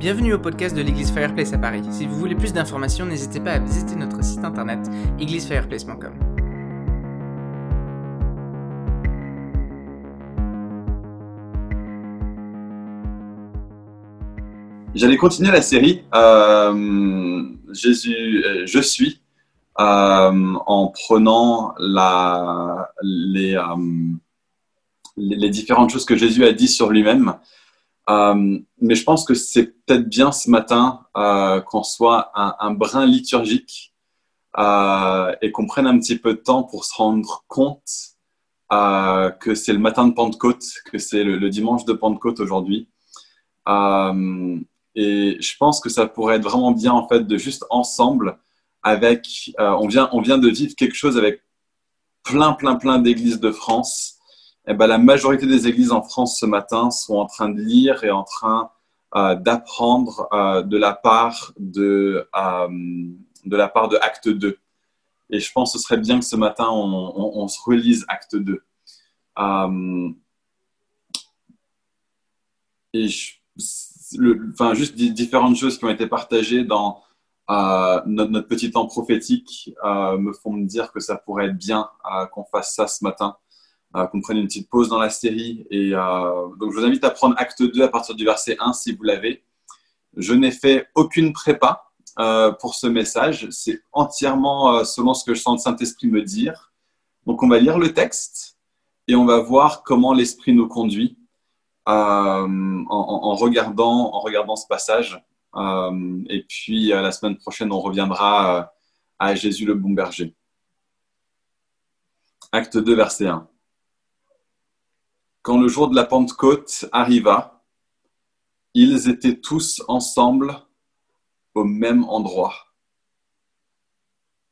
Bienvenue au podcast de l'église Fireplace à Paris. Si vous voulez plus d'informations, n'hésitez pas à visiter notre site internet églisefireplace.com. J'allais continuer la série euh, Jésus, euh, je suis, euh, en prenant les, les, différentes choses que Jésus a dit sur lui-même. Euh, mais je pense que c'est peut-être bien ce matin euh, qu'on soit un, brin liturgique euh, et qu'on prenne un petit peu de temps pour se rendre compte que c'est le matin de Pentecôte, que c'est le, dimanche de Pentecôte aujourd'hui. et je pense que ça pourrait être vraiment bien en fait de juste ensemble avec, on vient, on vient de vivre quelque chose avec plein, plein, plein d'églises de France eh ben, la majorité des églises en France ce matin sont en train de lire et en train euh, d'apprendre euh, de la part de, euh, de la part de Acte 2. Et je pense que ce serait bien que ce matin, on, se relise Acte 2. et enfin, juste différentes choses qui ont été partagées dans notre, petit temps prophétique me font me dire que ça pourrait être bien qu'on fasse ça ce matin qu'on prenne une petite pause dans la série. Et euh, donc, je vous invite à prendre acte 2 à partir du verset 1 si vous l'avez. Je n'ai fait aucune prépa euh, pour ce message. C'est entièrement selon ce que je sens le Saint-Esprit me dire. Donc, on va lire le texte et on va voir comment l'Esprit nous conduit en, regardant, en regardant ce passage. et puis, la semaine prochaine, on reviendra à Jésus le bon berger. Acte 2, verset 1. Quand le jour de la Pentecôte arriva, ils étaient tous ensemble au même endroit.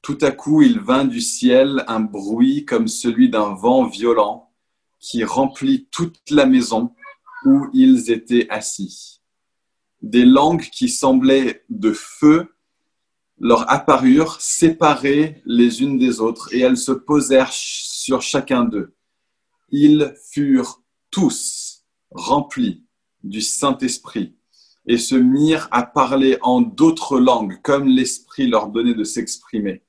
Tout à coup, il vint du ciel un bruit comme celui d'un vent violent qui remplit toute la maison où ils étaient assis. Des langues qui semblaient de feu leur apparurent séparées les unes des autres et elles se posèrent sur chacun d'eux ils furent tous remplis du Saint-Esprit et se mirent à parler en d'autres langues comme l'Esprit leur donnait de s'exprimer.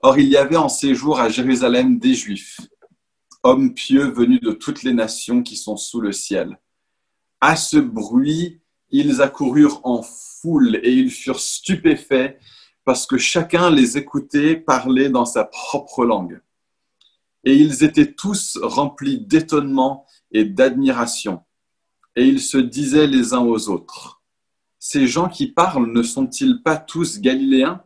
Or, il y avait en séjour à Jérusalem des Juifs, hommes pieux venus de toutes les nations qui sont sous le ciel. À ce bruit, ils accoururent en foule et ils furent stupéfaits parce que chacun les écoutait parler dans sa propre langue et ils étaient tous remplis d'étonnement et d'admiration. Et ils se disaient les uns aux autres, Ces gens qui parlent ne sont-ils pas tous galiléens?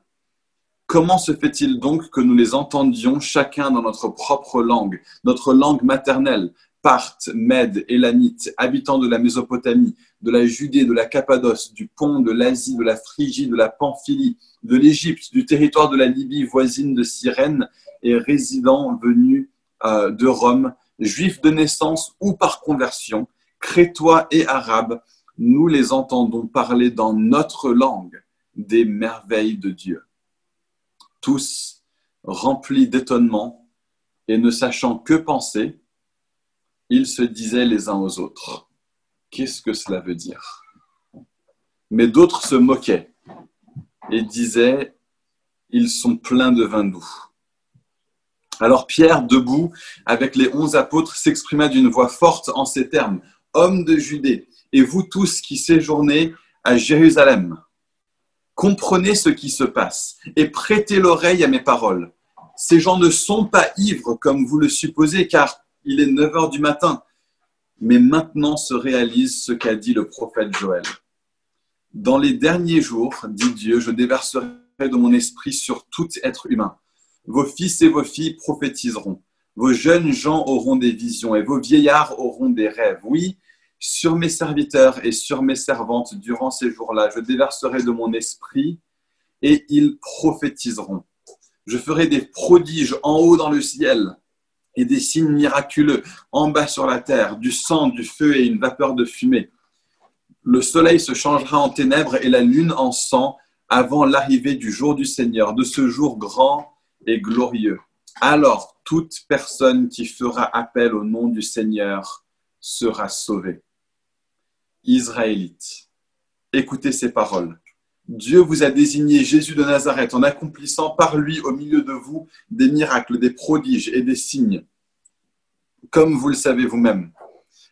Comment se fait-il donc que nous les entendions chacun dans notre propre langue, notre langue maternelle, Parthes, Mèdes, Élamites, habitants de la Mésopotamie, de la Judée, de la Cappadoce, du Pont, de l'Asie, de la Phrygie, de la Pamphylie, de l'Égypte, du territoire de la Libye voisine de Cyrène, et résidents venus euh, de Rome, juifs de naissance ou par conversion, crétois et arabes, nous les entendons parler dans notre langue des merveilles de Dieu. Tous remplis d'étonnement et ne sachant que penser, ils se disaient les uns aux autres, qu'est-ce que cela veut dire? Mais d'autres se moquaient et disaient, ils sont pleins de vin doux. Alors Pierre, debout avec les onze apôtres, s'exprima d'une voix forte en ces termes. Hommes de Judée, et vous tous qui séjournez à Jérusalem, comprenez ce qui se passe et prêtez l'oreille à mes paroles. Ces gens ne sont pas ivres comme vous le supposez, car il est 9 heures du matin. Mais maintenant se réalise ce qu'a dit le prophète Joël. Dans les derniers jours, dit Dieu, je déverserai de mon esprit sur tout être humain. Vos fils et vos filles prophétiseront. Vos jeunes gens auront des visions et vos vieillards auront des rêves. Oui, sur mes serviteurs et sur mes servantes durant ces jours-là, je déverserai de mon esprit et ils prophétiseront. Je ferai des prodiges en haut dans le ciel et des signes miraculeux en bas sur la terre, du sang, du feu et une vapeur de fumée. Le soleil se changera en ténèbres et la lune en sang avant l'arrivée du jour du Seigneur, de ce jour grand et glorieux. Alors toute personne qui fera appel au nom du Seigneur sera sauvée. Israélites, écoutez ces paroles. Dieu vous a désigné Jésus de Nazareth en accomplissant par lui au milieu de vous des miracles, des prodiges et des signes, comme vous le savez vous-même.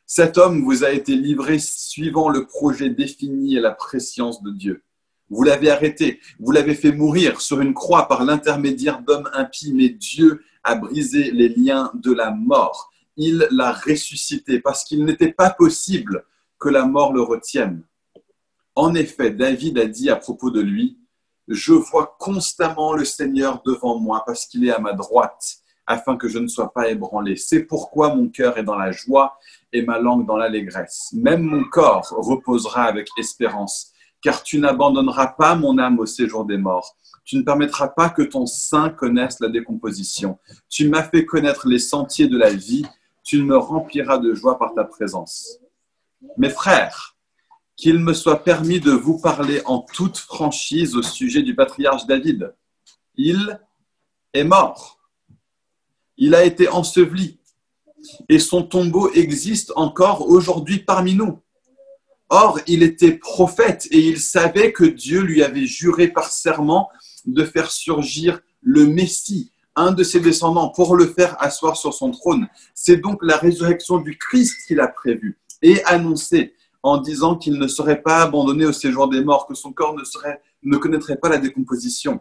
Cet homme vous a été livré suivant le projet défini et la préscience de Dieu. Vous l'avez arrêté, vous l'avez fait mourir sur une croix par l'intermédiaire d'hommes impies, mais Dieu a brisé les liens de la mort. Il l'a ressuscité parce qu'il n'était pas possible que la mort le retienne. En effet, David a dit à propos de lui, Je vois constamment le Seigneur devant moi parce qu'il est à ma droite, afin que je ne sois pas ébranlé. C'est pourquoi mon cœur est dans la joie et ma langue dans l'allégresse. Même mon corps reposera avec espérance, car tu n'abandonneras pas mon âme au séjour des morts. Tu ne permettras pas que ton sein connaisse la décomposition. Tu m'as fait connaître les sentiers de la vie. Tu me rempliras de joie par ta présence. Mes frères, qu'il me soit permis de vous parler en toute franchise au sujet du patriarche David. Il est mort. Il a été enseveli et son tombeau existe encore aujourd'hui parmi nous. Or, il était prophète et il savait que Dieu lui avait juré par serment de faire surgir le Messie, un de ses descendants, pour le faire asseoir sur son trône. C'est donc la résurrection du Christ qu'il a prévue et annoncé en disant qu'il ne serait pas abandonné au séjour des morts, que son corps ne, serait, ne connaîtrait pas la décomposition.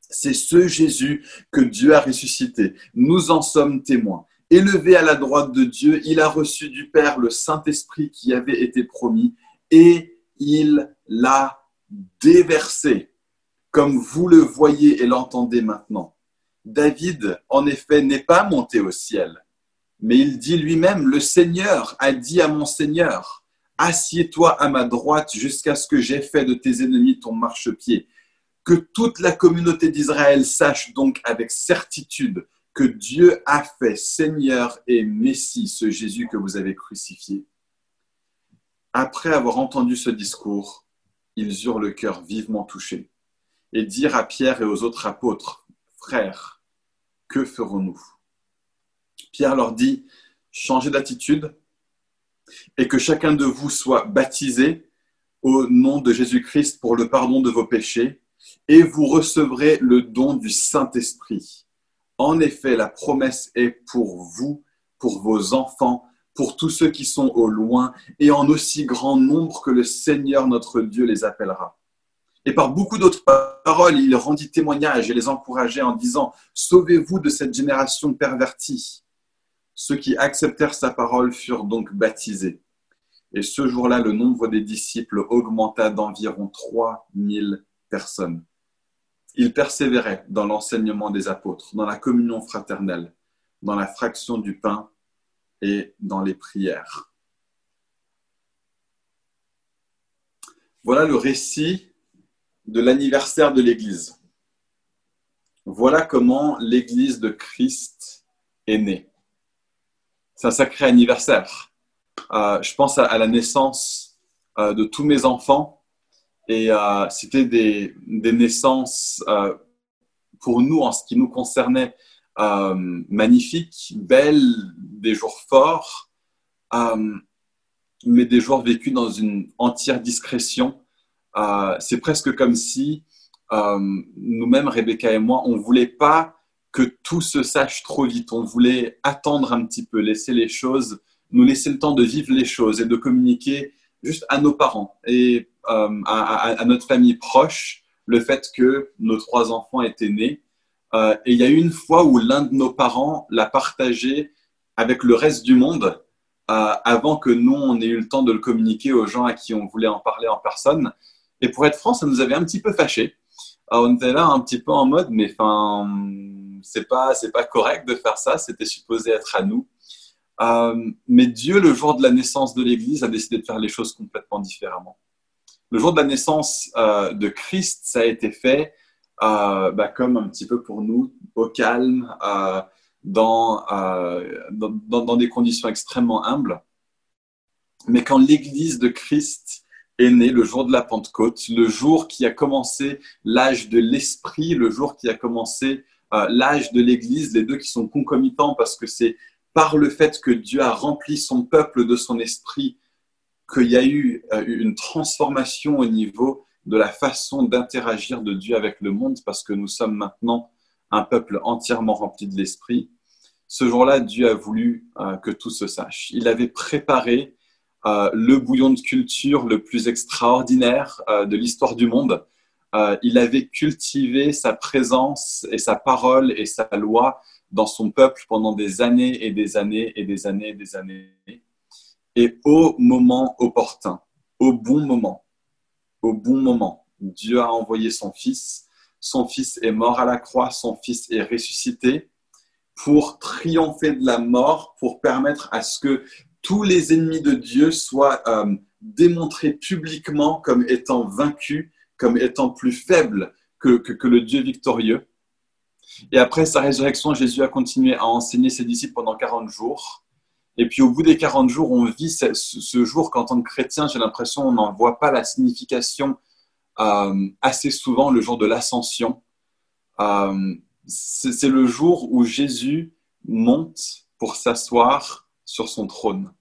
C'est ce Jésus que Dieu a ressuscité. Nous en sommes témoins. Élevé à la droite de Dieu, il a reçu du Père le Saint-Esprit qui avait été promis et il l'a déversé, comme vous le voyez et l'entendez maintenant. David, en effet, n'est pas monté au ciel, mais il dit lui-même, le Seigneur a dit à mon Seigneur, assieds-toi à ma droite jusqu'à ce que j'aie fait de tes ennemis ton marchepied. Que toute la communauté d'Israël sache donc avec certitude que Dieu a fait Seigneur et Messie, ce Jésus que vous avez crucifié. Après avoir entendu ce discours, ils eurent le cœur vivement touché et dirent à Pierre et aux autres apôtres, Frères, que ferons-nous? Pierre leur dit, Changez d'attitude et que chacun de vous soit baptisé au nom de Jésus-Christ pour le pardon de vos péchés, et vous recevrez le don du Saint-Esprit en effet, la promesse est pour vous, pour vos enfants, pour tous ceux qui sont au loin, et en aussi grand nombre que le Seigneur notre Dieu les appellera. Et par beaucoup d'autres paroles, il rendit témoignage et les encourageait en disant, Sauvez-vous de cette génération pervertie. Ceux qui acceptèrent sa parole furent donc baptisés. Et ce jour-là, le nombre des disciples augmenta d'environ 3000 personnes. Il persévérait dans l'enseignement des apôtres, dans la communion fraternelle, dans la fraction du pain et dans les prières. Voilà le récit de l'anniversaire de l'Église. Voilà comment l'Église de Christ est née. C'est un sacré anniversaire. Euh, je pense à, la naissance euh, de tous mes enfants et euh, c'était des, naissances, euh, pour nous, en ce qui nous concernait, euh, magnifiques, belles, des jours forts, mais des jours vécus dans une entière discrétion. C'est presque comme si nous-mêmes, Rebecca et moi, on ne voulait pas que tout se sache trop vite. On voulait attendre un petit peu, laisser les choses, nous laisser le temps de vivre les choses et de communiquer juste à nos parents. Et euh, à, notre famille proche le fait que nos trois enfants étaient nés. Euh, et il y a eu une fois où l'un de nos parents l'a partagé avec le reste du monde euh, avant que nous, on ait eu le temps de le communiquer aux gens à qui on voulait en parler en personne. Et pour être franc, ça nous avait un petit peu fâché. on était là un petit peu en mode, mais enfin, c'est pas, c'est pas correct de faire ça. C'était supposé être à nous. Mais Dieu, le jour de la naissance de l'Église, a décidé de faire les choses complètement différemment le jour de la naissance euh, de Christ, ça a été fait euh, bah, comme un petit peu pour nous, au calme, euh, dans, dans, des conditions extrêmement humbles. Mais quand l'Église de Christ est née, le jour de la Pentecôte, le jour qui a commencé l'âge de l'Esprit, le jour qui a commencé l'âge de l'Église, les deux qui sont concomitants parce que c'est par le fait que Dieu a rempli son peuple de son esprit qu'il y a eu euh, une transformation au niveau de la façon d'interagir de Dieu avec le monde parce que nous sommes maintenant un peuple entièrement rempli de l'Esprit. Ce jour-là, Dieu a voulu euh, que tout se sache. Il avait préparé euh, le bouillon de culture le plus extraordinaire de l'histoire du monde. il avait cultivé sa présence et sa parole et sa loi dans son peuple pendant des années et des années et des années et des années et au moment opportun, au bon moment, au bon moment, Dieu a envoyé son Fils. Son Fils est mort à la croix, son Fils est ressuscité pour triompher de la mort, pour permettre à ce que tous les ennemis de Dieu soient euh, démontrés publiquement comme étant vaincus, comme étant plus faibles que, que le Dieu victorieux. Et après sa résurrection, Jésus a continué à enseigner ses disciples pendant 40 jours. Et puis au bout des 40 jours, on vit ce, jour qu'en tant que chrétien, j'ai l'impression qu'on n'en voit pas la signification euh, assez souvent, le jour de l'ascension. Euh, c'est le jour où Jésus monte pour s'asseoir sur son trône.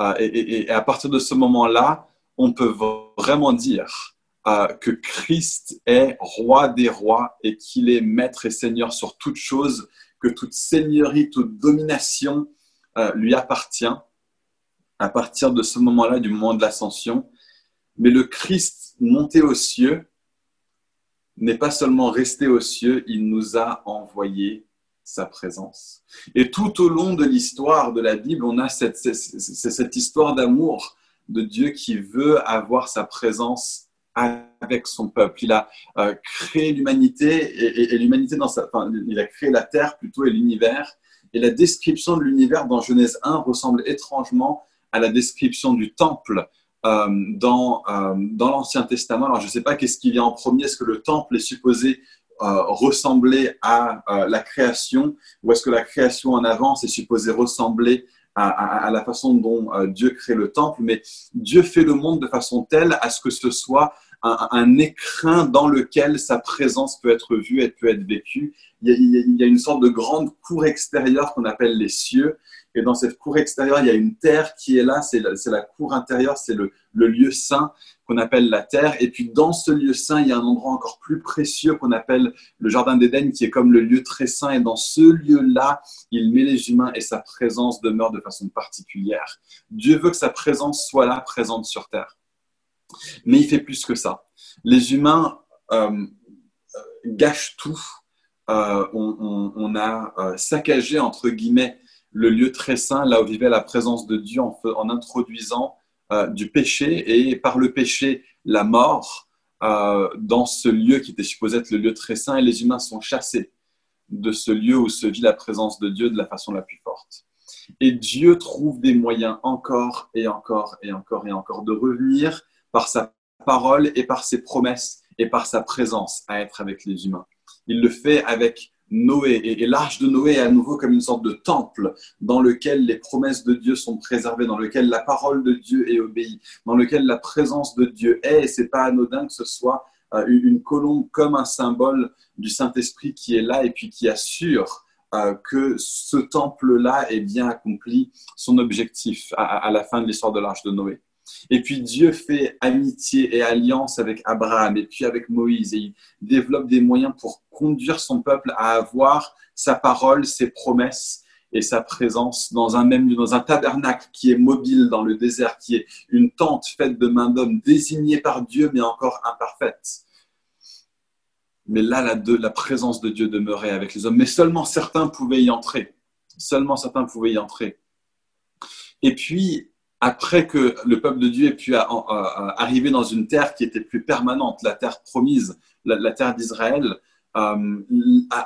Euh, et, à partir de ce moment-là, on peut vraiment dire que Christ est roi des rois et qu'il est maître et seigneur sur toute chose, que toute seigneurie, toute domination, euh, lui appartient à partir de ce moment-là, du moment de l'ascension. Mais le Christ monté aux cieux n'est pas seulement resté aux cieux, il nous a envoyé sa présence. Et tout au long de l'histoire de la Bible, on a cette, cette, histoire d'amour de Dieu qui veut avoir sa présence avec son peuple. Il a euh, créé l'humanité et, l'humanité dans sa, enfin, il a créé la terre plutôt et l'univers et la description de l'univers dans Genèse 1 ressemble étrangement à la description du temple euh, dans, euh, dans l'Ancien Testament. Alors je ne sais pas qu'est-ce qui vient en premier, est-ce que le temple est supposé ressembler à la création ou est-ce que la création en avance est supposée ressembler à, la façon dont Dieu crée le temple, mais Dieu fait le monde de façon telle à ce que ce soit un, écrin dans lequel sa présence peut être vue et peut être vécue. Il y, a, une sorte de grande cour extérieure qu'on appelle les cieux. Et dans cette cour extérieure, il y a une terre qui est là, c'est la, cour intérieure, c'est le, lieu saint qu'on appelle la terre. Et puis dans ce lieu saint, il y a un endroit encore plus précieux qu'on appelle le Jardin d'Éden, qui est comme le lieu très saint. Et dans ce lieu-là, il met les humains et sa présence demeure de façon particulière. Dieu veut que sa présence soit là, présente sur terre. Mais il fait plus que ça. Les humains euh, gâchent tout. Euh, on, a euh, saccagé, entre guillemets, le lieu très saint, là où vivait la présence de Dieu, en, introduisant du péché et par le péché, la mort dans ce lieu qui était supposé être le lieu très saint. Et les humains sont chassés de ce lieu où se vit la présence de Dieu de la façon la plus forte. Et Dieu trouve des moyens encore et encore et encore et encore de revenir par sa parole et par ses promesses et par sa présence à être avec les humains. Il le fait avec Noé. Et, l'arche de Noé est à nouveau comme une sorte de temple dans lequel les promesses de Dieu sont préservées, dans lequel la parole de Dieu est obéie, dans lequel la présence de Dieu est. Et c'est pas anodin que ce soit euh, une colombe comme un symbole du Saint-Esprit qui est là et puis qui assure euh, que ce temple-là ait bien accompli son objectif à la fin de l'histoire de l'arche de Noé. Et puis Dieu fait amitié et alliance avec Abraham et puis avec Moïse et il développe des moyens pour conduire son peuple à avoir sa parole, ses promesses et sa présence dans un même lieu, dans un tabernacle qui est mobile dans le désert, qui est une tente faite de main d'homme, désignée par Dieu mais encore imparfaite. Mais là, la, la présence de Dieu demeurait avec les hommes, mais seulement certains pouvaient y entrer. Seulement certains pouvaient y entrer. Et puis, après que le peuple de Dieu ait pu arriver dans une terre qui était plus permanente, la terre promise, la, terre d'Israël, euh,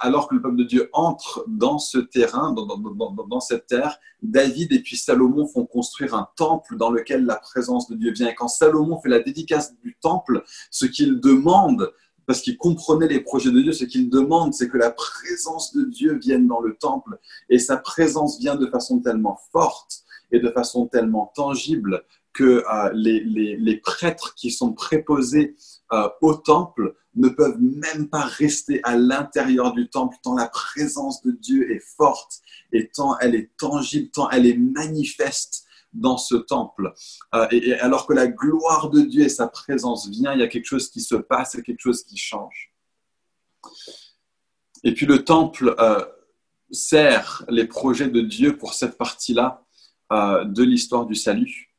alors que le peuple de Dieu entre dans ce terrain, dans, cette terre, David et puis Salomon font construire un temple dans lequel la présence de Dieu vient. Et quand Salomon fait la dédicace du temple, ce qu'il demande, parce qu'il comprenait les projets de Dieu, ce qu'il demande, c'est que la présence de Dieu vienne dans le temple. Et sa présence vient de façon tellement forte et de façon tellement tangible que euh, les, prêtres qui sont préposés euh, au temple ne peuvent même pas rester à l'intérieur du temple, tant la présence de Dieu est forte et tant elle est tangible, tant elle est manifeste dans ce temple. Euh, et, alors que la gloire de Dieu et sa présence vient, il y a quelque chose qui se passe et quelque chose qui change. Et puis le temple sert les projets de Dieu pour cette partie-là euh, de l'histoire du salut.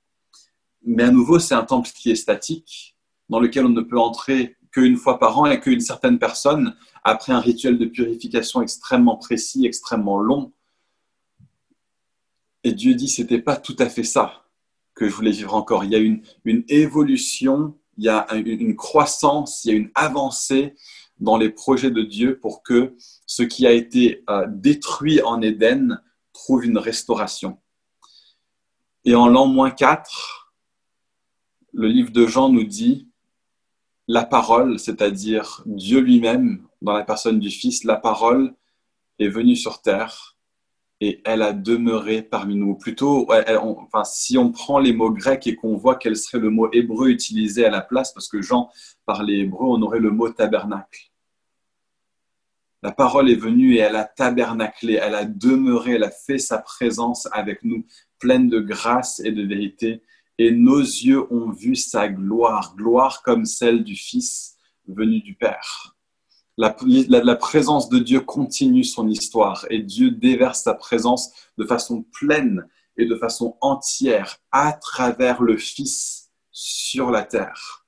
Mais à nouveau, c'est un temple qui est statique, dans lequel on ne peut entrer qu'une fois par an et qu'une certaine personne, après un rituel de purification extrêmement précis, extrêmement long, et Dieu dit, c'était pas tout à fait ça que je voulais vivre encore. Il y a une, évolution, il y a une croissance, il y a une avancée dans les projets de Dieu pour que ce qui a été euh, détruit en Éden trouve une restauration. Et en l'an moins 4, le livre de Jean nous dit, la parole, c'est-à-dire Dieu lui-même, dans la personne du Fils, la parole est venue sur terre et elle a demeuré parmi nous. Plutôt, si on prend les mots grecs et qu'on voit quel serait le mot hébreu utilisé à la place, parce que Jean parlait hébreu, on aurait le mot tabernacle. La parole est venue et elle a tabernaclé, elle a demeuré, elle a fait sa présence avec nous, pleine de grâce et de vérité. Et nos yeux ont vu sa gloire, gloire comme celle du Fils venu du Père la, présence de Dieu continue son histoire et Dieu déverse sa présence de façon pleine et de façon entière à travers le Fils sur la terre.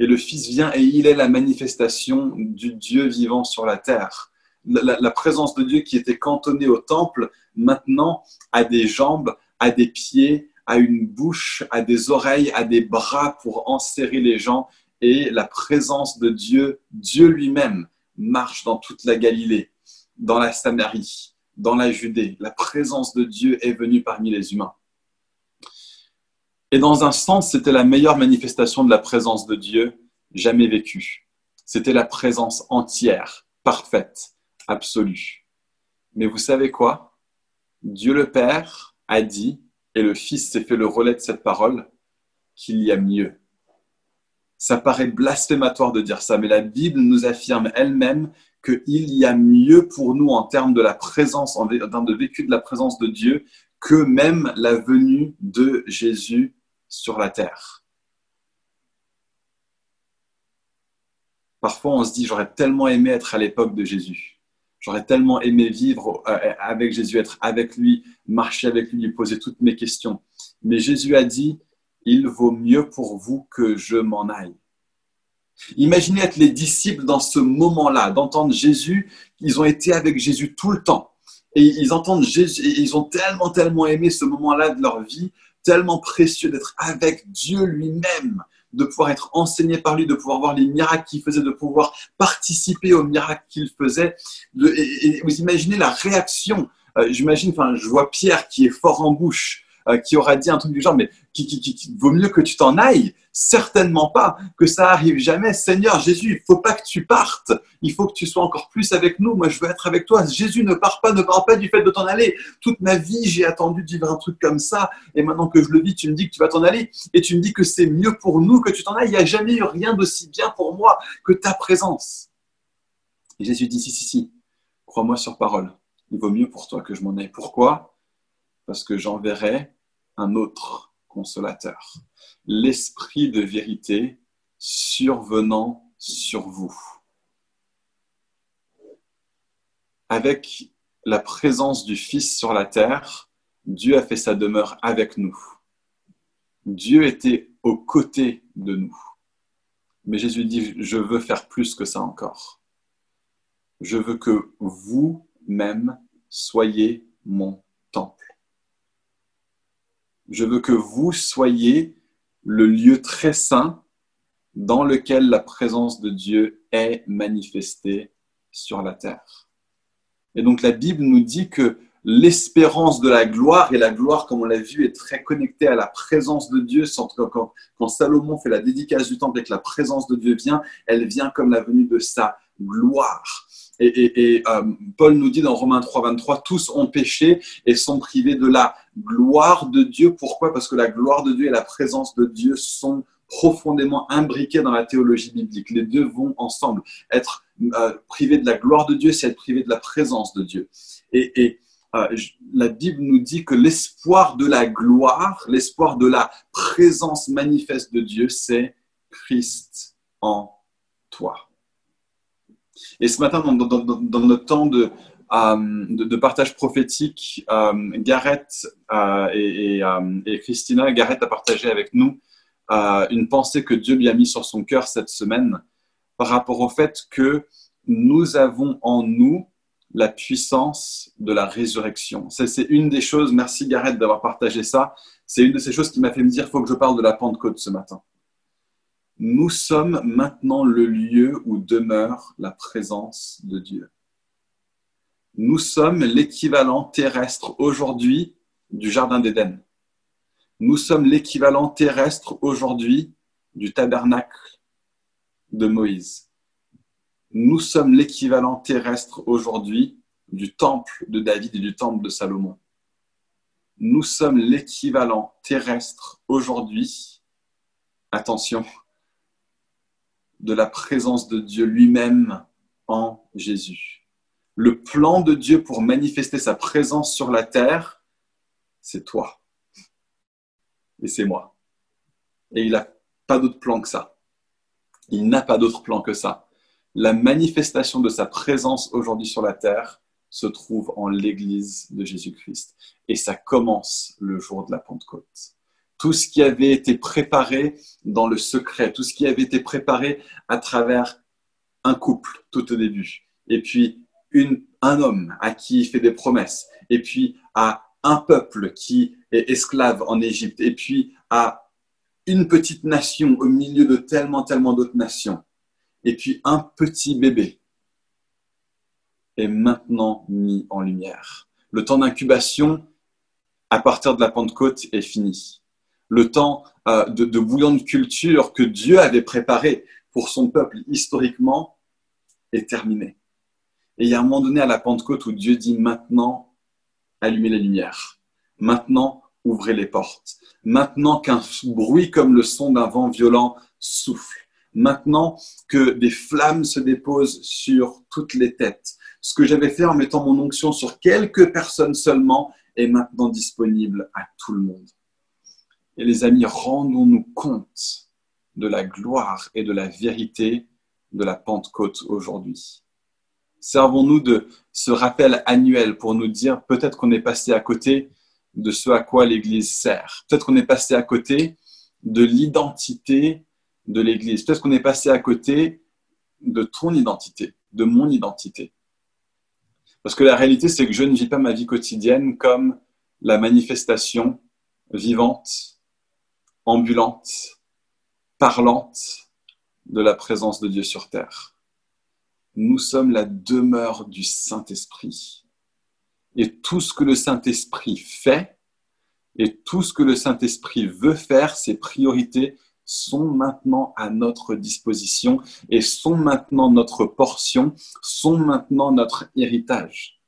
Et le Fils vient et il est la manifestation du Dieu vivant sur la terre. La, présence de Dieu qui était cantonnée au temple, maintenant a des jambes, a des pieds, a une bouche, a des oreilles, a des bras pour enserrer les gens et la présence de Dieu, Dieu lui-même, marche dans toute la Galilée, dans la Samarie, dans la Judée. La présence de Dieu est venue parmi les humains. Et dans un sens, c'était la meilleure manifestation de la présence de Dieu jamais vécue. C'était la présence entière, parfaite, absolue. Mais vous savez quoi? Dieu le Père a dit, et le Fils s'est fait le relais de cette parole, qu'il y a mieux ça paraît blasphématoire de dire ça, mais la Bible nous affirme elle-même qu'il y a mieux pour nous en termes de la présence, en termes de vécu de la présence de Dieu, que même la venue de Jésus sur la terre. Parfois, on se dit, j'aurais tellement aimé être à l'époque de Jésus. J'aurais tellement aimé vivre euh, avec Jésus, être avec lui, marcher avec lui, lui poser toutes mes questions. Mais Jésus a dit, il vaut mieux pour vous que je m'en aille. Imaginez être les disciples dans ce moment-là, d'entendre Jésus. Ils ont été avec Jésus tout le temps. Et ils entendent et ils ont tellement, tellement aimé ce moment-là de leur vie, tellement précieux d'être avec Dieu lui-même, de pouvoir être enseigné par lui, de pouvoir voir les miracles qu'il faisait, de pouvoir participer aux miracles qu'il faisait. Vous imaginez la réaction. Euh, j'imagine, enfin, je vois Pierre qui est fort en bouche, euh, qui aura dit un truc du genre, mais qui, vaut mieux que tu t'en ailles Certainement pas, que ça arrive jamais. Seigneur Jésus, il faut pas que tu partes. Il faut que tu sois encore plus avec nous. Moi, je veux être avec toi. Jésus, ne part pas, ne parle pas du fait de t'en aller. Toute ma vie, j'ai attendu de vivre un truc comme ça. Et maintenant que je le vis, tu me dis que tu vas t'en aller. Et tu me dis que c'est mieux pour nous que tu t'en ailles. Il n'y a jamais eu rien d'aussi bien pour moi que ta présence. Et Jésus dit, si, si, si, crois-moi sur parole. Il vaut mieux pour toi que je m'en aille. Pourquoi? Parce que j'enverrai un autre consolateur, l'esprit de vérité survenant sur vous. Avec la présence du Fils sur la terre, Dieu a fait sa demeure avec nous. Dieu était aux côtés de nous. Mais Jésus dit, je veux faire plus que ça encore. Je veux que vous-même soyez mon temple je veux que vous soyez le lieu très saint dans lequel la présence de Dieu est manifestée sur la terre. Et donc la Bible nous dit que l'espérance de la gloire, et la gloire, comme on l'a vu, est très connectée à la présence de Dieu. Quand, Salomon fait la dédicace du temple et que la présence de Dieu vient, elle vient comme la venue de sa gloire. Et, euh, Paul nous dit dans Romains 3, 23, tous ont péché et sont privés de la gloire de Dieu. Pourquoi? Parce que la gloire de Dieu et la présence de Dieu sont profondément imbriqués dans la théologie biblique. Les deux vont ensemble. Être euh, privé de la gloire de Dieu, c'est être privé de la présence de Dieu. Et, euh, la Bible nous dit que l'espoir de la gloire, l'espoir de la présence manifeste de Dieu, c'est Christ en toi. Et ce matin, dans, notre temps de, euh, de, partage prophétique, euh, Gareth et, et, Christina, Gareth a partagé avec nous une pensée que Dieu lui a mise sur son cœur cette semaine par rapport au fait que nous avons en nous la puissance de la résurrection. C'est une des choses, merci Gareth d'avoir partagé ça, c'est une de ces choses qui m'a fait me dire, il faut que je parle de la Pentecôte ce matin. Nous sommes maintenant le lieu où demeure la présence de Dieu. Nous sommes l'équivalent terrestre aujourd'hui du Jardin d'Éden. Nous sommes l'équivalent terrestre aujourd'hui du tabernacle de Moïse nous sommes l'équivalent terrestre aujourd'hui du temple de David et du temple de Salomon. Nous sommes l'équivalent terrestre aujourd'hui, attention, de la présence de Dieu lui-même en Jésus. Le plan de Dieu pour manifester sa présence sur la terre, c'est toi. Et c'est moi. Et il n'a pas d'autre plan que ça. Il n'a pas d'autre plan que ça la manifestation de sa présence aujourd'hui sur la terre se trouve en l'Église de Jésus-Christ. Et ça commence le jour de la Pentecôte. Tout ce qui avait été préparé dans le secret, tout ce qui avait été préparé à travers un couple tout au début, et puis un homme à qui il fait des promesses, et puis à un peuple qui est esclave en Égypte, et puis à une petite nation au milieu de tellement, tellement d'autres nations et puis un petit bébé est maintenant mis en lumière. Le temps d'incubation à partir de la Pentecôte est fini. Le temps euh, de, de bouillon culture que Dieu avait préparé pour son peuple historiquement est terminé. Et il y a un moment donné à la Pentecôte où Dieu dit maintenant, allumez les lumières. Maintenant, ouvrez les portes. Maintenant qu'un bruit comme le son d'un vent violent souffle maintenant que des flammes se déposent sur toutes les têtes. Ce que j'avais fait en mettant mon onction sur quelques personnes seulement est maintenant disponible à tout le monde. Et les amis, rendons-nous compte de la gloire et de la vérité de la Pentecôte aujourd'hui. Servons-nous de ce rappel annuel pour nous dire peut-être qu'on est passé à côté de ce à quoi l'Église sert. Peut-être qu'on est passé à côté de l'identité de l'Église. Peut-être qu'on est passé à côté de ton identité, de mon identité. Parce que la réalité, c'est que je ne vis pas ma vie quotidienne comme la manifestation vivante, ambulante, parlante de la présence de Dieu sur terre. Nous sommes la demeure du Saint-Esprit. Et tout ce que le Saint-Esprit fait, et tout ce que le Saint-Esprit veut faire, ses priorités sont maintenant à notre disposition et sont maintenant notre portion, sont maintenant notre héritage.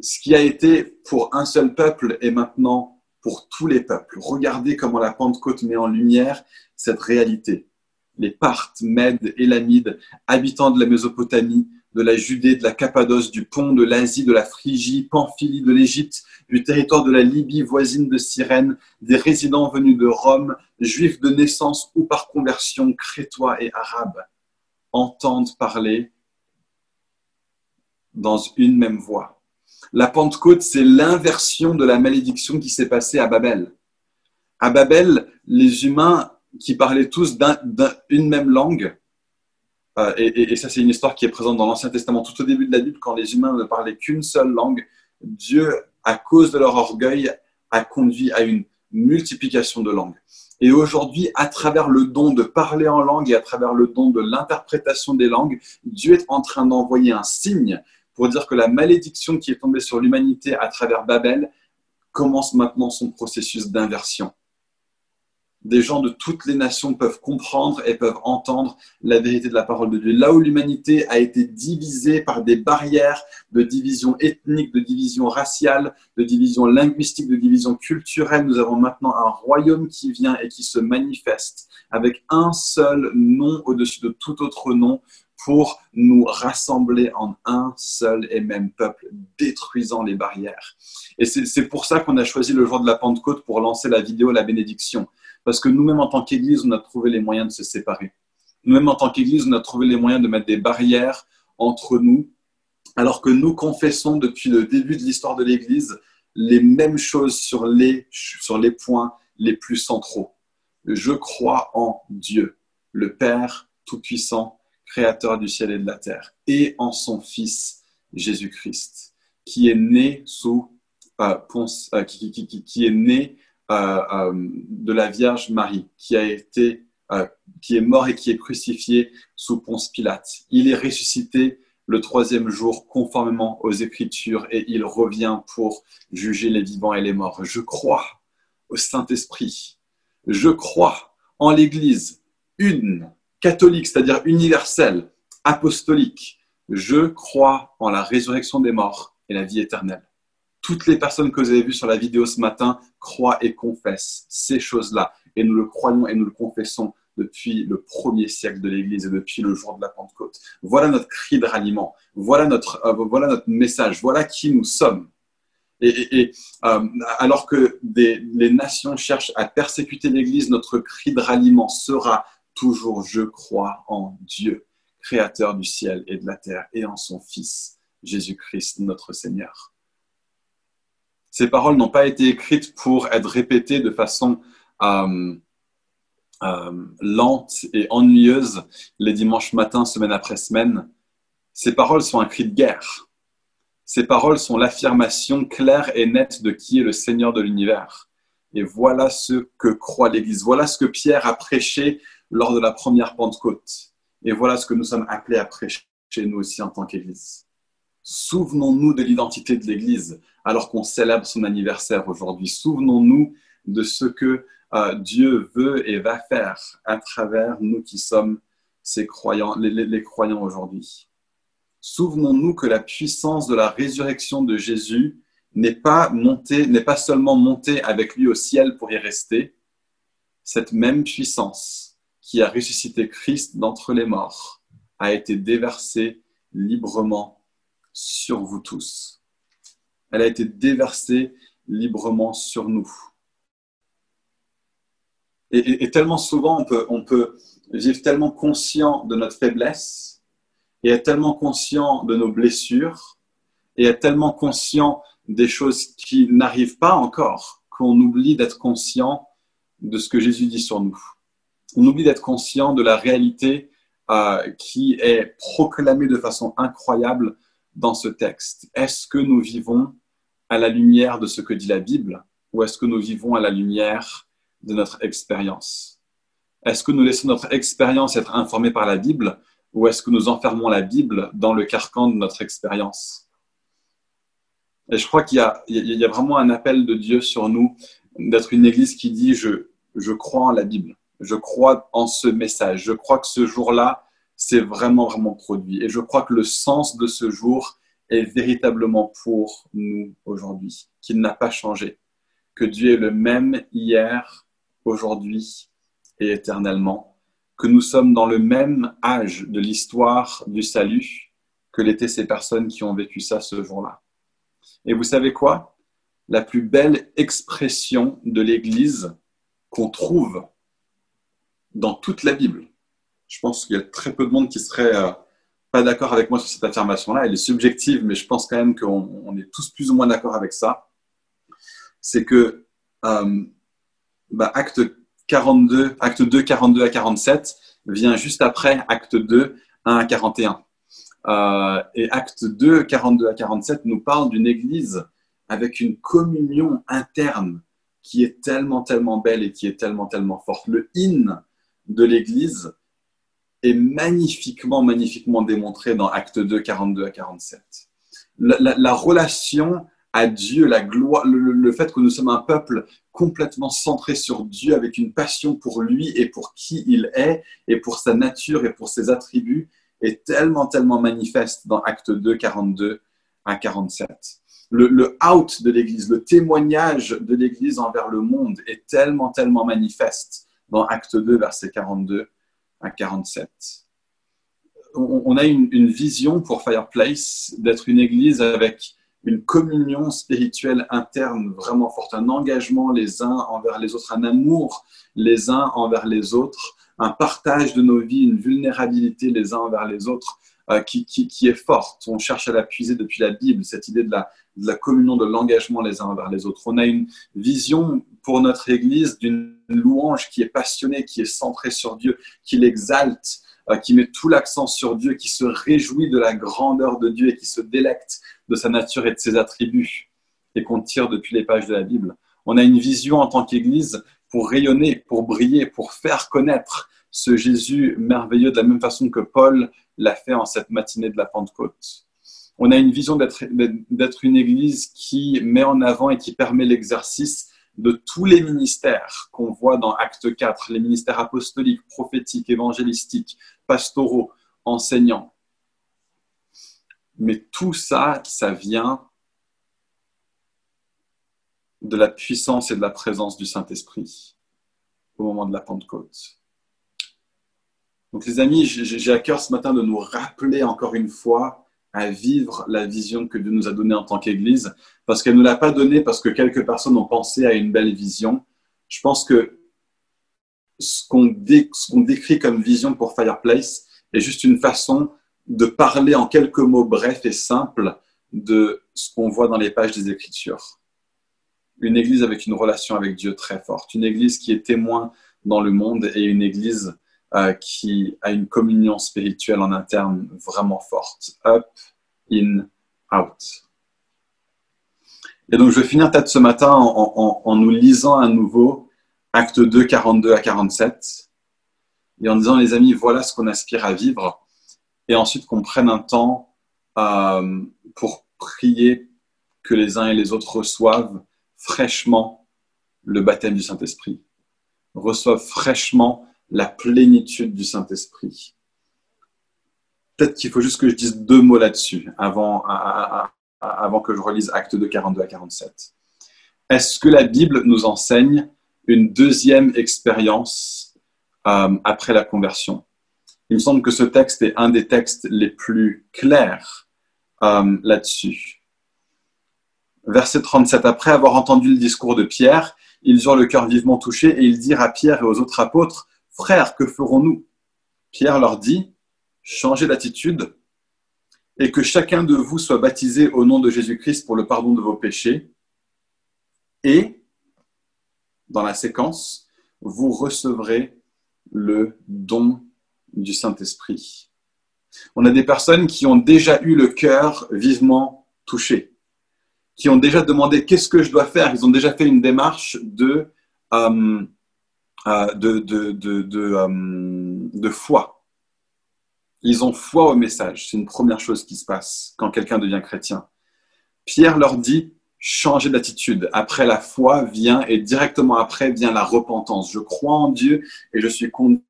Ce qui a été pour un seul peuple est maintenant pour tous les peuples. Regardez comment la Pentecôte met en lumière cette réalité. Les Parthes, Mèdes, Élamides, habitants de la Mésopotamie, de la Judée, de la Cappadoce, du Pont, de l'Asie, de la Phrygie, Pamphylie, de l'Égypte, du territoire de la Libye voisine de Cyrène, des résidents venus de Rome, juifs de naissance ou par conversion, crétois et arabes, entendent parler dans une même voix. La Pentecôte, c'est l'inversion de la malédiction qui s'est passée à Babel. À Babel, les humains qui parlaient tous d'une même langue, euh, et, ça, c'est une histoire qui est présente dans l'Ancien Testament. Tout au début de la Bible, quand les humains ne parlaient qu'une seule langue, Dieu, à cause de leur orgueil, a conduit à une multiplication de langues. Et aujourd'hui, à travers le don de parler en langue et à travers le don de l'interprétation des langues, Dieu est en train d'envoyer un signe pour dire que la malédiction qui est tombée sur l'humanité à travers Babel commence maintenant son processus d'inversion des gens de toutes les nations peuvent comprendre et peuvent entendre la vérité de la parole de Dieu. Là où l'humanité a été divisée par des barrières de division ethnique, de division raciale, de division linguistique, de division culturelle, nous avons maintenant un royaume qui vient et qui se manifeste avec un seul nom au-dessus de tout autre nom pour nous rassembler en un seul et même peuple, détruisant les barrières. Et c'est pour ça qu'on a choisi le jour de la Pentecôte pour lancer la vidéo La bénédiction. Parce que nous-mêmes, en tant qu'Église, on a trouvé les moyens de se séparer. Nous-mêmes, en tant qu'Église, on a trouvé les moyens de mettre des barrières entre nous, alors que nous confessons depuis le début de l'histoire de l'Église les mêmes choses sur les, sur les points les plus centraux. Je crois en Dieu, le Père Tout-Puissant, Créateur du ciel et de la terre, et en son Fils Jésus-Christ, qui est né sous euh, euh, qui, est né de la Vierge Marie, qui a été, qui est mort et qui est crucifié sous Ponce Pilate. Il est ressuscité le troisième jour conformément aux Écritures et il revient pour juger les vivants et les morts. Je crois au Saint-Esprit. Je crois en l'Église, une, catholique, c'est-à-dire universelle, apostolique. Je crois en la résurrection des morts et la vie éternelle. Toutes les personnes que vous avez vues sur la vidéo ce matin croient et confessent ces choses-là. Et nous le croyons et nous le confessons depuis le premier siècle de l'Église et depuis le jour de la Pentecôte. Voilà notre cri de ralliement, voilà notre, euh, message, voilà qui nous sommes. Et, euh, alors que les nations cherchent à persécuter l'Église, notre cri de ralliement sera toujours je crois en Dieu, créateur du ciel et de la terre, et en son Fils, Jésus-Christ, notre Seigneur. Ces paroles n'ont pas été écrites pour être répétées de façon euh, euh, lente et ennuyeuse les dimanches matins, semaine après semaine. Ces paroles sont un cri de guerre. Ces paroles sont l'affirmation claire et nette de qui est le Seigneur de l'univers. Et voilà ce que croit l'Église. Voilà ce que Pierre a prêché lors de la première Pentecôte. Et voilà ce que nous sommes appelés à prêcher nous aussi en tant qu'Église. Souvenons-nous de l'identité de l'Église alors qu'on célèbre son anniversaire aujourd'hui. Souvenons-nous de ce que euh, Dieu veut et va faire à travers nous qui sommes croyants, les, croyants aujourd'hui. Souvenons-nous que la puissance de la résurrection de Jésus n'est pas n'est pas seulement montée avec lui au ciel pour y rester. Cette même puissance qui a ressuscité Christ d'entre les morts a été déversée librement sur vous tous. Elle a été déversée librement sur nous. Et, tellement souvent, on peut, vivre tellement conscient de notre faiblesse et être tellement conscient de nos blessures et être tellement conscient des choses qui n'arrivent pas encore qu'on oublie d'être conscient de ce que Jésus dit sur nous. On oublie d'être conscient de la réalité euh, qui est proclamée de façon incroyable dans ce texte. Est-ce que nous vivons à la lumière de ce que dit la Bible ou est-ce que nous vivons à la lumière de notre expérience? Est-ce que nous laissons notre expérience être informée par la Bible ou est-ce que nous enfermons la Bible dans le carcan de notre expérience? Et je crois qu'il y, a vraiment un appel de Dieu sur nous d'être une église qui dit je, je crois en la Bible, je crois en ce message, je crois que ce jour-là, c'est vraiment, vraiment produit. Et je crois que le sens de ce jour est véritablement pour nous aujourd'hui, qu'il n'a pas changé, que Dieu est le même hier, aujourd'hui et éternellement, que nous sommes dans le même âge de l'histoire du salut que l'étaient ces personnes qui ont vécu ça ce jour-là. Et vous savez quoi? La plus belle expression de l'Église qu'on trouve dans toute la Bible, je pense qu'il y a très peu de monde qui serait euh, pas d'accord avec moi sur cette affirmation-là. Elle est subjective, mais je pense quand même qu'on est tous plus ou moins d'accord avec ça. C'est que euh, bah, acte 42, acte 2, 42 à 47 vient juste après acte 2, 1 à 41. Euh, et acte 2, 42 à 47 nous parle d'une église avec une communion interne qui est tellement, tellement belle et qui est tellement, tellement forte. Le in de l'église est magnifiquement, magnifiquement démontré dans acte 2, 42 à 47. La, la relation à Dieu, la gloire, le, fait que nous sommes un peuple complètement centré sur Dieu, avec une passion pour lui et pour qui il est, et pour sa nature et pour ses attributs, est tellement, tellement manifeste dans Acte 2, 42 à 47. Le, le out de l'Église, le témoignage de l'Église envers le monde est tellement, tellement manifeste dans Acte 2, versets 42 à 47. on, a une, vision pour Fireplace d'être une église avec une communion spirituelle interne vraiment forte, un engagement les uns envers les autres, un amour les uns envers les autres, un partage de nos vies, une vulnérabilité les uns envers les autres euh, qui, est forte. On cherche à la puiser depuis la Bible, cette idée de la, communion, de l'engagement les uns envers les autres. On a une vision pour notre Église d'une louange qui est passionnée, qui est centrée sur Dieu, qui l'exalte, euh, qui met tout l'accent sur Dieu, qui se réjouit de la grandeur de Dieu et qui se délecte de sa nature et de ses attributs, et qu'on tire depuis les pages de la Bible. On a une vision en tant qu'Église pour rayonner, pour briller, pour faire connaître ce Jésus merveilleux de la même façon que Paul l'a fait en cette matinée de la Pentecôte. On a une vision d'être une Église qui met en avant et qui permet l'exercice de tous les ministères qu'on voit dans Acte 4, les ministères apostoliques, prophétiques, évangélistiques, pastoraux, enseignants. Mais tout ça, ça vient de la puissance et de la présence du Saint-Esprit au moment de la Pentecôte. Donc les amis, j'ai à cœur ce matin de nous rappeler encore une fois à vivre la vision que Dieu nous a donnée en tant qu'Église, parce qu'elle ne l'a pas donnée parce que quelques personnes ont pensé à une belle vision. Je pense que ce qu'on décrit comme vision pour Fireplace est juste une façon de parler en quelques mots brefs et simples de ce qu'on voit dans les pages des Écritures. Une Église avec une relation avec Dieu très forte, une Église qui est témoin dans le monde et une Église euh, qui a une communion spirituelle en interne vraiment forte. Up, in, out. Et donc, je vais finir peut-être ce matin en, nous lisant à nouveau Acte 2, 42 à 47, et en disant, les amis, voilà ce qu'on aspire à vivre, et ensuite qu'on prenne un temps euh, pour prier que les uns et les autres reçoivent fraîchement le baptême du Saint-Esprit, reçoivent fraîchement la plénitude du Saint-Esprit. Peut-être qu'il faut juste que je dise deux mots là-dessus avant, avant que je relise Acte de 42 à 47. Est-ce que la Bible nous enseigne une deuxième expérience euh, après la conversion? Il me semble que ce texte est un des textes les plus clairs euh, là-dessus. Verset 37. Après avoir entendu le discours de Pierre, ils eurent le cœur vivement touché et ils dirent à Pierre et aux autres apôtres Frères, que ferons-nous? Pierre leur dit, changez d'attitude et que chacun de vous soit baptisé au nom de Jésus-Christ pour le pardon de vos péchés. Et, dans la séquence, vous recevrez le don du Saint-Esprit. On a des personnes qui ont déjà eu le cœur vivement touché, qui ont déjà demandé qu'est-ce que je dois faire? Ils ont déjà fait une démarche de euh, euh, de, de, de, euh, de, foi. Ils ont foi au message. C'est une première chose qui se passe quand quelqu'un devient chrétien. Pierre leur dit, changez d'attitude. Après la foi vient et directement après vient la repentance. Je crois en Dieu et je suis conduit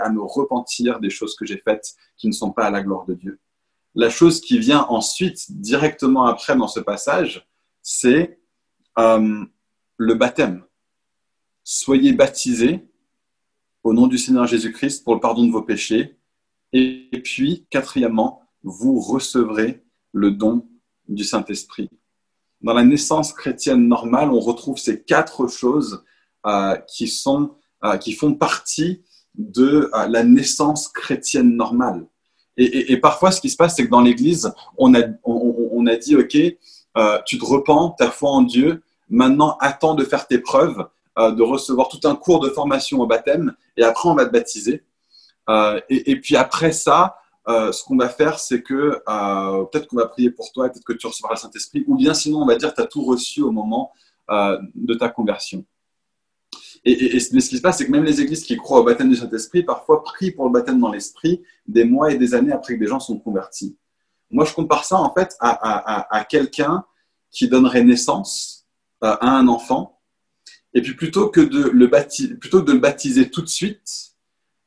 à me repentir des choses que j'ai faites qui ne sont pas à la gloire de Dieu. La chose qui vient ensuite, directement après dans ce passage, c'est euh, le baptême soyez baptisés au nom du Seigneur Jésus-Christ pour le pardon de vos péchés. Et puis, quatrièmement, vous recevrez le don du Saint-Esprit. Dans la naissance chrétienne normale, on retrouve ces quatre choses euh, qui, sont, euh, qui font partie de euh, la naissance chrétienne normale. Et, parfois, ce qui se passe, c'est que dans l'Église, on a, on, a dit, OK, tu te repens, ta foi en Dieu, maintenant attends de faire tes preuves, euh, de recevoir tout un cours de formation au baptême et après on va te baptiser. Euh, et, puis après ça, euh, ce qu'on va faire, c'est que peut-être qu'on va prier pour toi, peut-être que tu recevras le Saint-Esprit, ou bien sinon on va dire tu as tout reçu au moment de ta conversion. Et, ce qui se passe, c'est que même les églises qui croient au baptême du Saint-Esprit, parfois prient pour le baptême dans l'Esprit des mois et des années après que des gens sont convertis. Moi, je compare ça en fait à, à quelqu'un qui donnerait naissance à un enfant et puis plutôt que de le baptiser, plutôt de le baptiser tout de suite,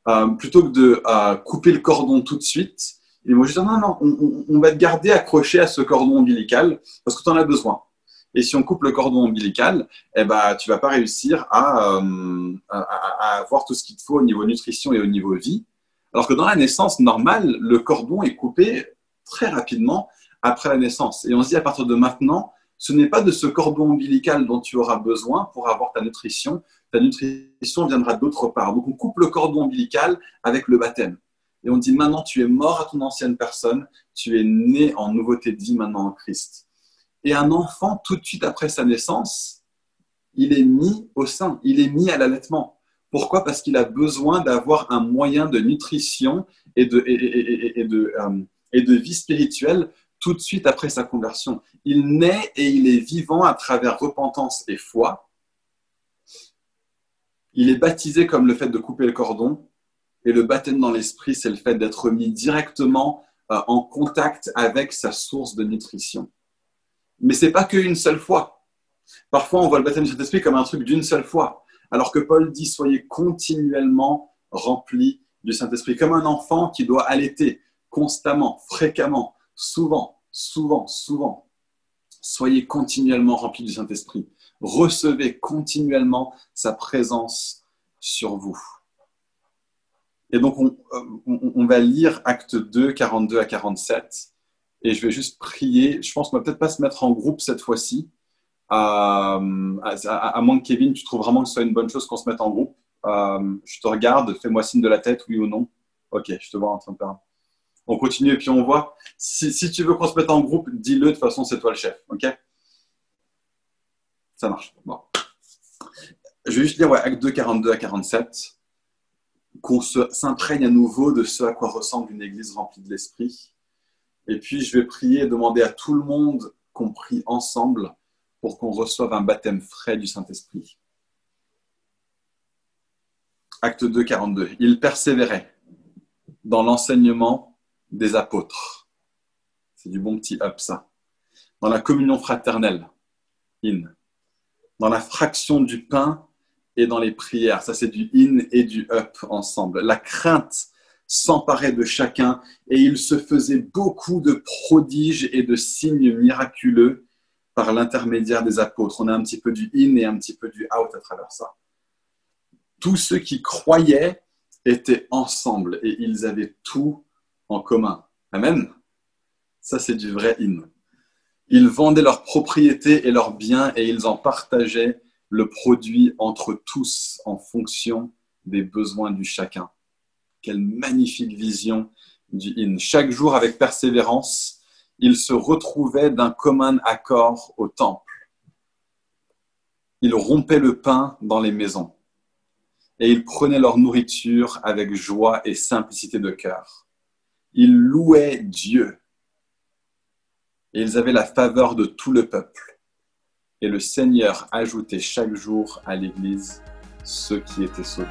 euh, plutôt que de euh, couper le cordon tout de suite, ils vont juste dire non, non, on, va te garder accroché à ce cordon ombilical parce que tu en as besoin. Et si on coupe le cordon ombilical, eh ben, tu vas pas réussir euh, à, avoir tout ce qu'il te faut au niveau nutrition et au niveau vie. Alors que dans la naissance normale, le cordon est coupé très rapidement après la naissance. Et on se dit à partir de maintenant, ce n'est pas de ce cordon ombilical dont tu auras besoin pour avoir ta nutrition. Ta nutrition viendra d'autre part. Donc on coupe le cordon ombilical avec le baptême. Et on dit maintenant tu es mort à ton ancienne personne, tu es né en nouveauté de vie maintenant en Christ. Et un enfant, tout de suite après sa naissance, il est mis au sein, il est mis à l'allaitement. Pourquoi? Parce qu'il a besoin d'avoir un moyen de nutrition et de, et, de, euh, et de vie spirituelle tout de suite après sa conversion. Il naît et il est vivant à travers repentance et foi. Il est baptisé comme le fait de couper le cordon. Et le baptême dans l'esprit, c'est le fait d'être mis directement euh, en contact avec sa source de nutrition. Mais ce n'est pas qu'une seule fois. Parfois, on voit le baptême du Saint-Esprit comme un truc d'une seule fois. Alors que Paul dit, soyez continuellement remplis du Saint-Esprit, comme un enfant qui doit allaiter constamment, fréquemment, souvent, souvent, souvent. Soyez continuellement remplis du Saint-Esprit. Recevez continuellement sa présence sur vous. Et donc, on, va lire acte 2, 42 à 47. Et je vais juste prier. Je pense qu'on va peut-être pas se mettre en groupe cette fois-ci. Euh, à, moins que Kevin, tu trouves vraiment que ce soit une bonne chose qu'on se mette en groupe. Euh, je te regarde, fais-moi signe de la tête, oui ou non. Ok, je te vois en train de faire on continue et puis on voit. Si, tu veux qu'on se mette en groupe, dis-le, de toute façon, c'est toi le chef. OK? Ça marche. Bon. Je vais juste lire Acte 2, 42 à 47. Qu'on s'imprègne à nouveau de ce à quoi ressemble une église remplie de l'esprit. Et puis, je vais prier et demander à tout le monde qu'on prie ensemble pour qu'on reçoive un baptême frais du Saint-Esprit. Acte 2, 42. Il persévérait dans l'enseignement des apôtres. C'est du bon petit up, ça. Dans la communion fraternelle, in. Dans la fraction du pain et dans les prières. Ça, c'est du in et du up ensemble. La crainte s'emparait de chacun et il se faisait beaucoup de prodiges et de signes miraculeux par l'intermédiaire des apôtres. On a un petit peu du in et un petit peu du out à travers ça. Tous ceux qui croyaient étaient ensemble et ils avaient tout en commun. Amen. Ça, c'est du vrai hymne. Ils vendaient leurs propriétés et leurs biens et ils en partageaient le produit entre tous en fonction des besoins du chacun. Quelle magnifique vision du hymne. Chaque jour, avec persévérance, ils se retrouvaient d'un commun accord au temple. Ils rompaient le pain dans les maisons et ils prenaient leur nourriture avec joie et simplicité de cœur ils louaient Dieu. Et ils avaient la faveur de tout le peuple. Et le Seigneur ajoutait chaque jour à l'Église ceux qui étaient sauvés.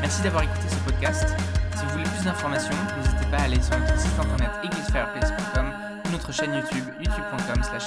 Merci d'avoir écouté ce podcast. Si vous voulez plus d'informations, n'hésitez pas à aller sur notre site internet églisefireplace.com ou notre chaîne YouTube youtube.com slash